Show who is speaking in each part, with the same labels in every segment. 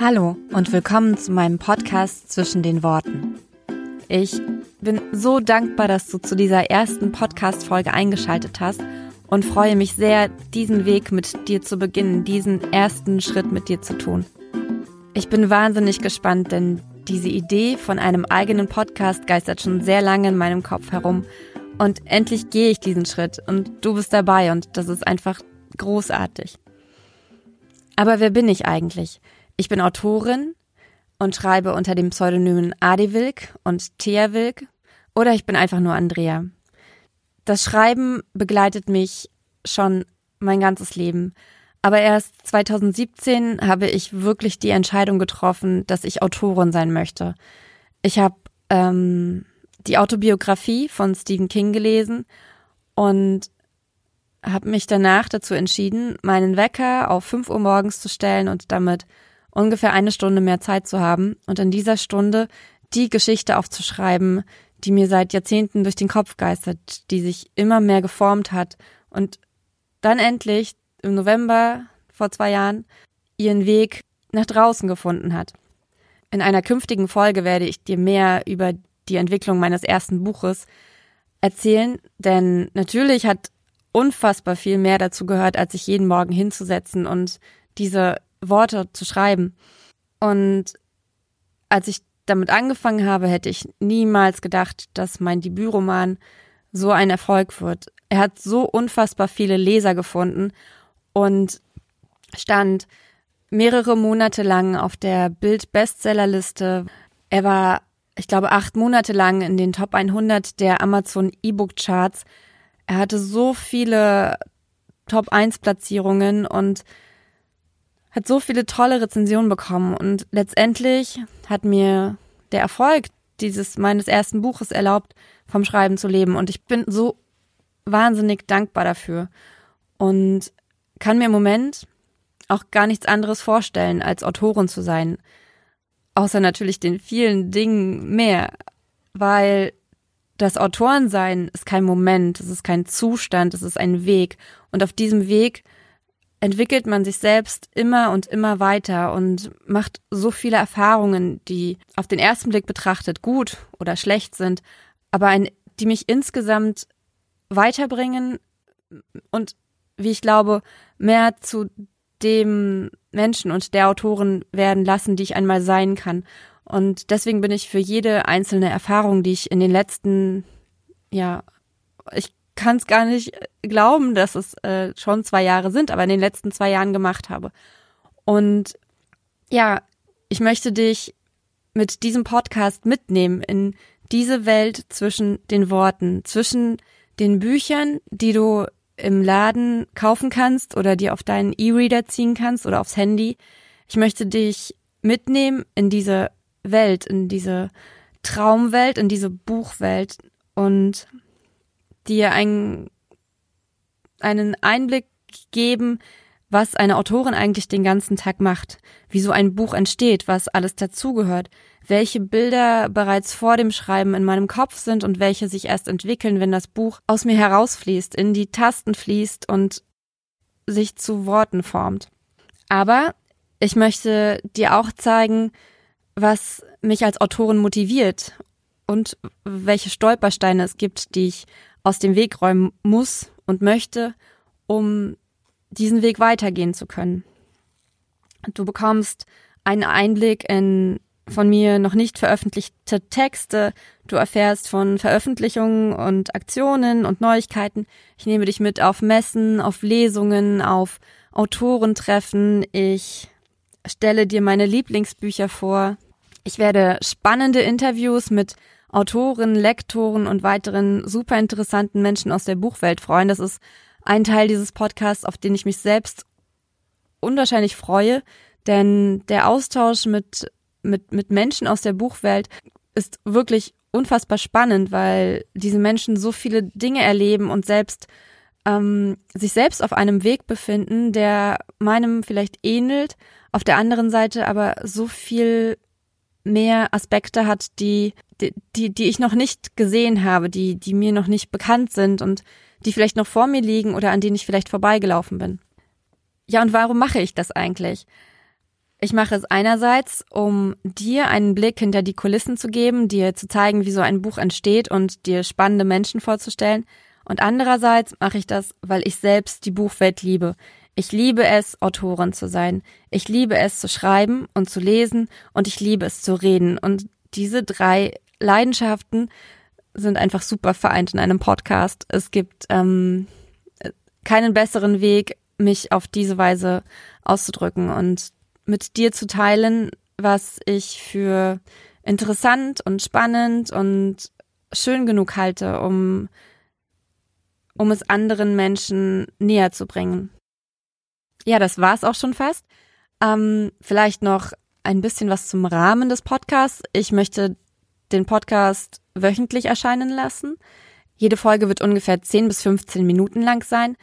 Speaker 1: Hallo und willkommen zu meinem Podcast Zwischen den Worten. Ich bin so dankbar, dass du zu dieser ersten Podcast-Folge eingeschaltet hast und freue mich sehr, diesen Weg mit dir zu beginnen, diesen ersten Schritt mit dir zu tun. Ich bin wahnsinnig gespannt, denn diese Idee von einem eigenen Podcast geistert schon sehr lange in meinem Kopf herum und endlich gehe ich diesen Schritt und du bist dabei und das ist einfach großartig. Aber wer bin ich eigentlich? Ich bin Autorin und schreibe unter dem Pseudonymen Adi Wilk und Thea Wilk oder ich bin einfach nur Andrea. Das Schreiben begleitet mich schon mein ganzes Leben. Aber erst 2017 habe ich wirklich die Entscheidung getroffen, dass ich Autorin sein möchte. Ich habe ähm, die Autobiografie von Stephen King gelesen und habe mich danach dazu entschieden, meinen Wecker auf 5 Uhr morgens zu stellen und damit ungefähr eine Stunde mehr Zeit zu haben und in dieser Stunde die Geschichte aufzuschreiben, die mir seit Jahrzehnten durch den Kopf geistert, die sich immer mehr geformt hat und dann endlich im November vor zwei Jahren ihren Weg nach draußen gefunden hat. In einer künftigen Folge werde ich dir mehr über die Entwicklung meines ersten Buches erzählen, denn natürlich hat unfassbar viel mehr dazu gehört, als sich jeden Morgen hinzusetzen und diese Worte zu schreiben. Und als ich damit angefangen habe, hätte ich niemals gedacht, dass mein Debütroman so ein Erfolg wird. Er hat so unfassbar viele Leser gefunden und stand mehrere Monate lang auf der Bild-Bestsellerliste. Er war, ich glaube, acht Monate lang in den Top 100 der Amazon E-Book Charts. Er hatte so viele Top 1 Platzierungen und hat so viele tolle Rezensionen bekommen und letztendlich hat mir der Erfolg dieses meines ersten Buches erlaubt, vom Schreiben zu leben. Und ich bin so wahnsinnig dankbar dafür und kann mir im Moment auch gar nichts anderes vorstellen, als Autorin zu sein, außer natürlich den vielen Dingen mehr, weil das Autorensein ist kein Moment, es ist kein Zustand, es ist ein Weg. Und auf diesem Weg entwickelt man sich selbst immer und immer weiter und macht so viele Erfahrungen, die auf den ersten Blick betrachtet gut oder schlecht sind, aber ein, die mich insgesamt weiterbringen und wie ich glaube, mehr zu dem Menschen und der Autorin werden lassen, die ich einmal sein kann. Und deswegen bin ich für jede einzelne Erfahrung, die ich in den letzten, ja, ich kann es gar nicht glauben, dass es äh, schon zwei Jahre sind, aber in den letzten zwei Jahren gemacht habe. Und ja, ich möchte dich mit diesem Podcast mitnehmen in diese Welt zwischen den Worten, zwischen den Büchern, die du im Laden kaufen kannst oder dir auf deinen E-Reader ziehen kannst oder aufs Handy. Ich möchte dich mitnehmen in diese Welt, in diese Traumwelt, in diese Buchwelt und dir einen, einen Einblick geben, was eine Autorin eigentlich den ganzen Tag macht, wie so ein Buch entsteht, was alles dazugehört, welche Bilder bereits vor dem Schreiben in meinem Kopf sind und welche sich erst entwickeln, wenn das Buch aus mir herausfließt, in die Tasten fließt und sich zu Worten formt. Aber ich möchte dir auch zeigen, was mich als Autorin motiviert und welche Stolpersteine es gibt, die ich aus dem Weg räumen muss und möchte, um diesen Weg weitergehen zu können. Du bekommst einen Einblick in von mir noch nicht veröffentlichte Texte. Du erfährst von Veröffentlichungen und Aktionen und Neuigkeiten. Ich nehme dich mit auf Messen, auf Lesungen, auf Autorentreffen. Ich stelle dir meine Lieblingsbücher vor. Ich werde spannende Interviews mit Autoren, Lektoren und weiteren super interessanten Menschen aus der Buchwelt freuen. Das ist ein Teil dieses Podcasts, auf den ich mich selbst unwahrscheinlich freue, denn der Austausch mit, mit, mit Menschen aus der Buchwelt ist wirklich unfassbar spannend, weil diese Menschen so viele Dinge erleben und selbst ähm, sich selbst auf einem Weg befinden, der meinem vielleicht ähnelt, auf der anderen Seite aber so viel mehr Aspekte hat, die, die, die ich noch nicht gesehen habe, die, die mir noch nicht bekannt sind und die vielleicht noch vor mir liegen oder an denen ich vielleicht vorbeigelaufen bin. Ja, und warum mache ich das eigentlich? Ich mache es einerseits, um dir einen Blick hinter die Kulissen zu geben, dir zu zeigen, wie so ein Buch entsteht und dir spannende Menschen vorzustellen. Und andererseits mache ich das, weil ich selbst die Buchwelt liebe. Ich liebe es, Autorin zu sein. Ich liebe es zu schreiben und zu lesen und ich liebe es zu reden. Und diese drei Leidenschaften sind einfach super vereint in einem Podcast. Es gibt ähm, keinen besseren Weg, mich auf diese Weise auszudrücken und mit dir zu teilen, was ich für interessant und spannend und schön genug halte, um, um es anderen Menschen näher zu bringen. Ja, das war's auch schon fast. Ähm, vielleicht noch ein bisschen was zum Rahmen des Podcasts. Ich möchte den Podcast wöchentlich erscheinen lassen. Jede Folge wird ungefähr 10 bis 15 Minuten lang sein.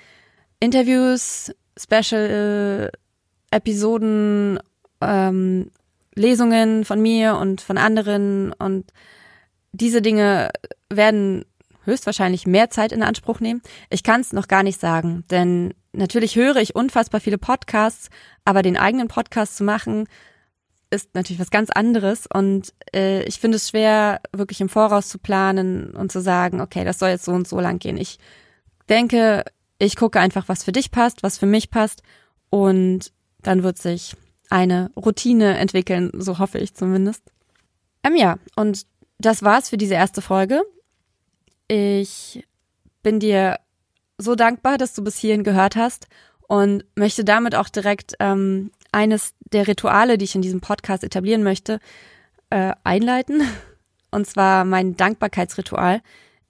Speaker 1: Interviews, Special Episoden, ähm, Lesungen von mir und von anderen und diese Dinge werden höchstwahrscheinlich mehr Zeit in Anspruch nehmen. Ich kann es noch gar nicht sagen, denn natürlich höre ich unfassbar viele Podcasts, aber den eigenen Podcast zu machen, ist natürlich was ganz anderes und äh, ich finde es schwer, wirklich im Voraus zu planen und zu sagen, okay, das soll jetzt so und so lang gehen. Ich denke, ich gucke einfach, was für dich passt, was für mich passt und dann wird sich eine Routine entwickeln, so hoffe ich zumindest. Ähm ja, und das war's für diese erste Folge. Ich bin dir so dankbar, dass du bis hierhin gehört hast und möchte damit auch direkt ähm, eines der Rituale, die ich in diesem Podcast etablieren möchte, äh, einleiten. Und zwar mein Dankbarkeitsritual.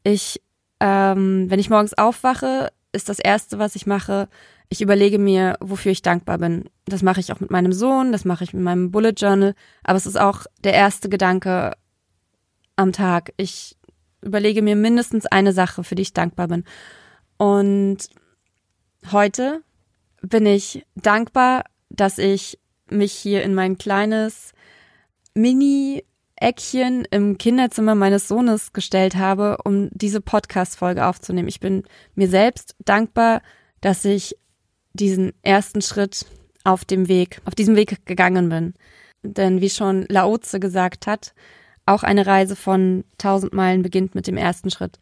Speaker 1: Ich, ähm, wenn ich morgens aufwache, ist das erste, was ich mache, ich überlege mir, wofür ich dankbar bin. Das mache ich auch mit meinem Sohn, das mache ich mit meinem Bullet Journal, aber es ist auch der erste Gedanke am Tag. Ich überlege mir mindestens eine Sache, für die ich dankbar bin. Und heute bin ich dankbar dass ich mich hier in mein kleines Mini-Eckchen im Kinderzimmer meines Sohnes gestellt habe, um diese Podcast-Folge aufzunehmen. Ich bin mir selbst dankbar, dass ich diesen ersten Schritt auf dem Weg, auf diesem Weg gegangen bin. Denn wie schon Laoze gesagt hat, auch eine Reise von tausend Meilen beginnt mit dem ersten Schritt.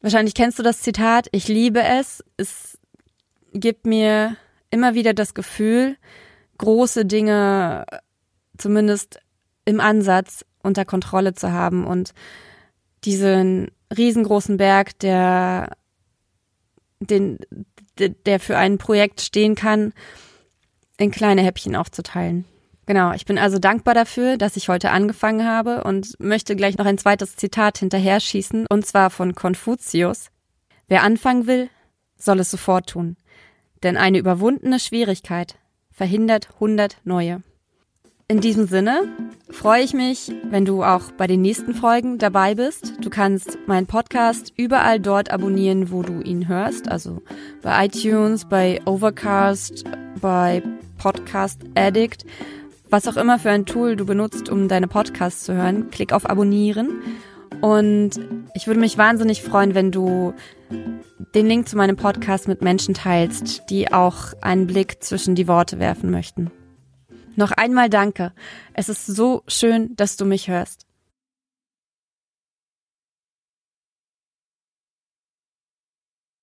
Speaker 1: Wahrscheinlich kennst du das Zitat, ich liebe es. Es gibt mir immer wieder das Gefühl, große Dinge zumindest im Ansatz unter Kontrolle zu haben und diesen riesengroßen Berg, der, den, der für ein Projekt stehen kann, in kleine Häppchen aufzuteilen. Genau, ich bin also dankbar dafür, dass ich heute angefangen habe und möchte gleich noch ein zweites Zitat hinterher schießen, und zwar von Konfuzius. Wer anfangen will, soll es sofort tun denn eine überwundene Schwierigkeit verhindert hundert neue. In diesem Sinne freue ich mich, wenn du auch bei den nächsten Folgen dabei bist. Du kannst meinen Podcast überall dort abonnieren, wo du ihn hörst, also bei iTunes, bei Overcast, bei Podcast Addict, was auch immer für ein Tool du benutzt, um deine Podcasts zu hören. Klick auf Abonnieren und ich würde mich wahnsinnig freuen, wenn du den Link zu meinem Podcast mit Menschen teilst, die auch einen Blick zwischen die Worte werfen möchten. Noch einmal danke. Es ist so schön, dass du mich hörst.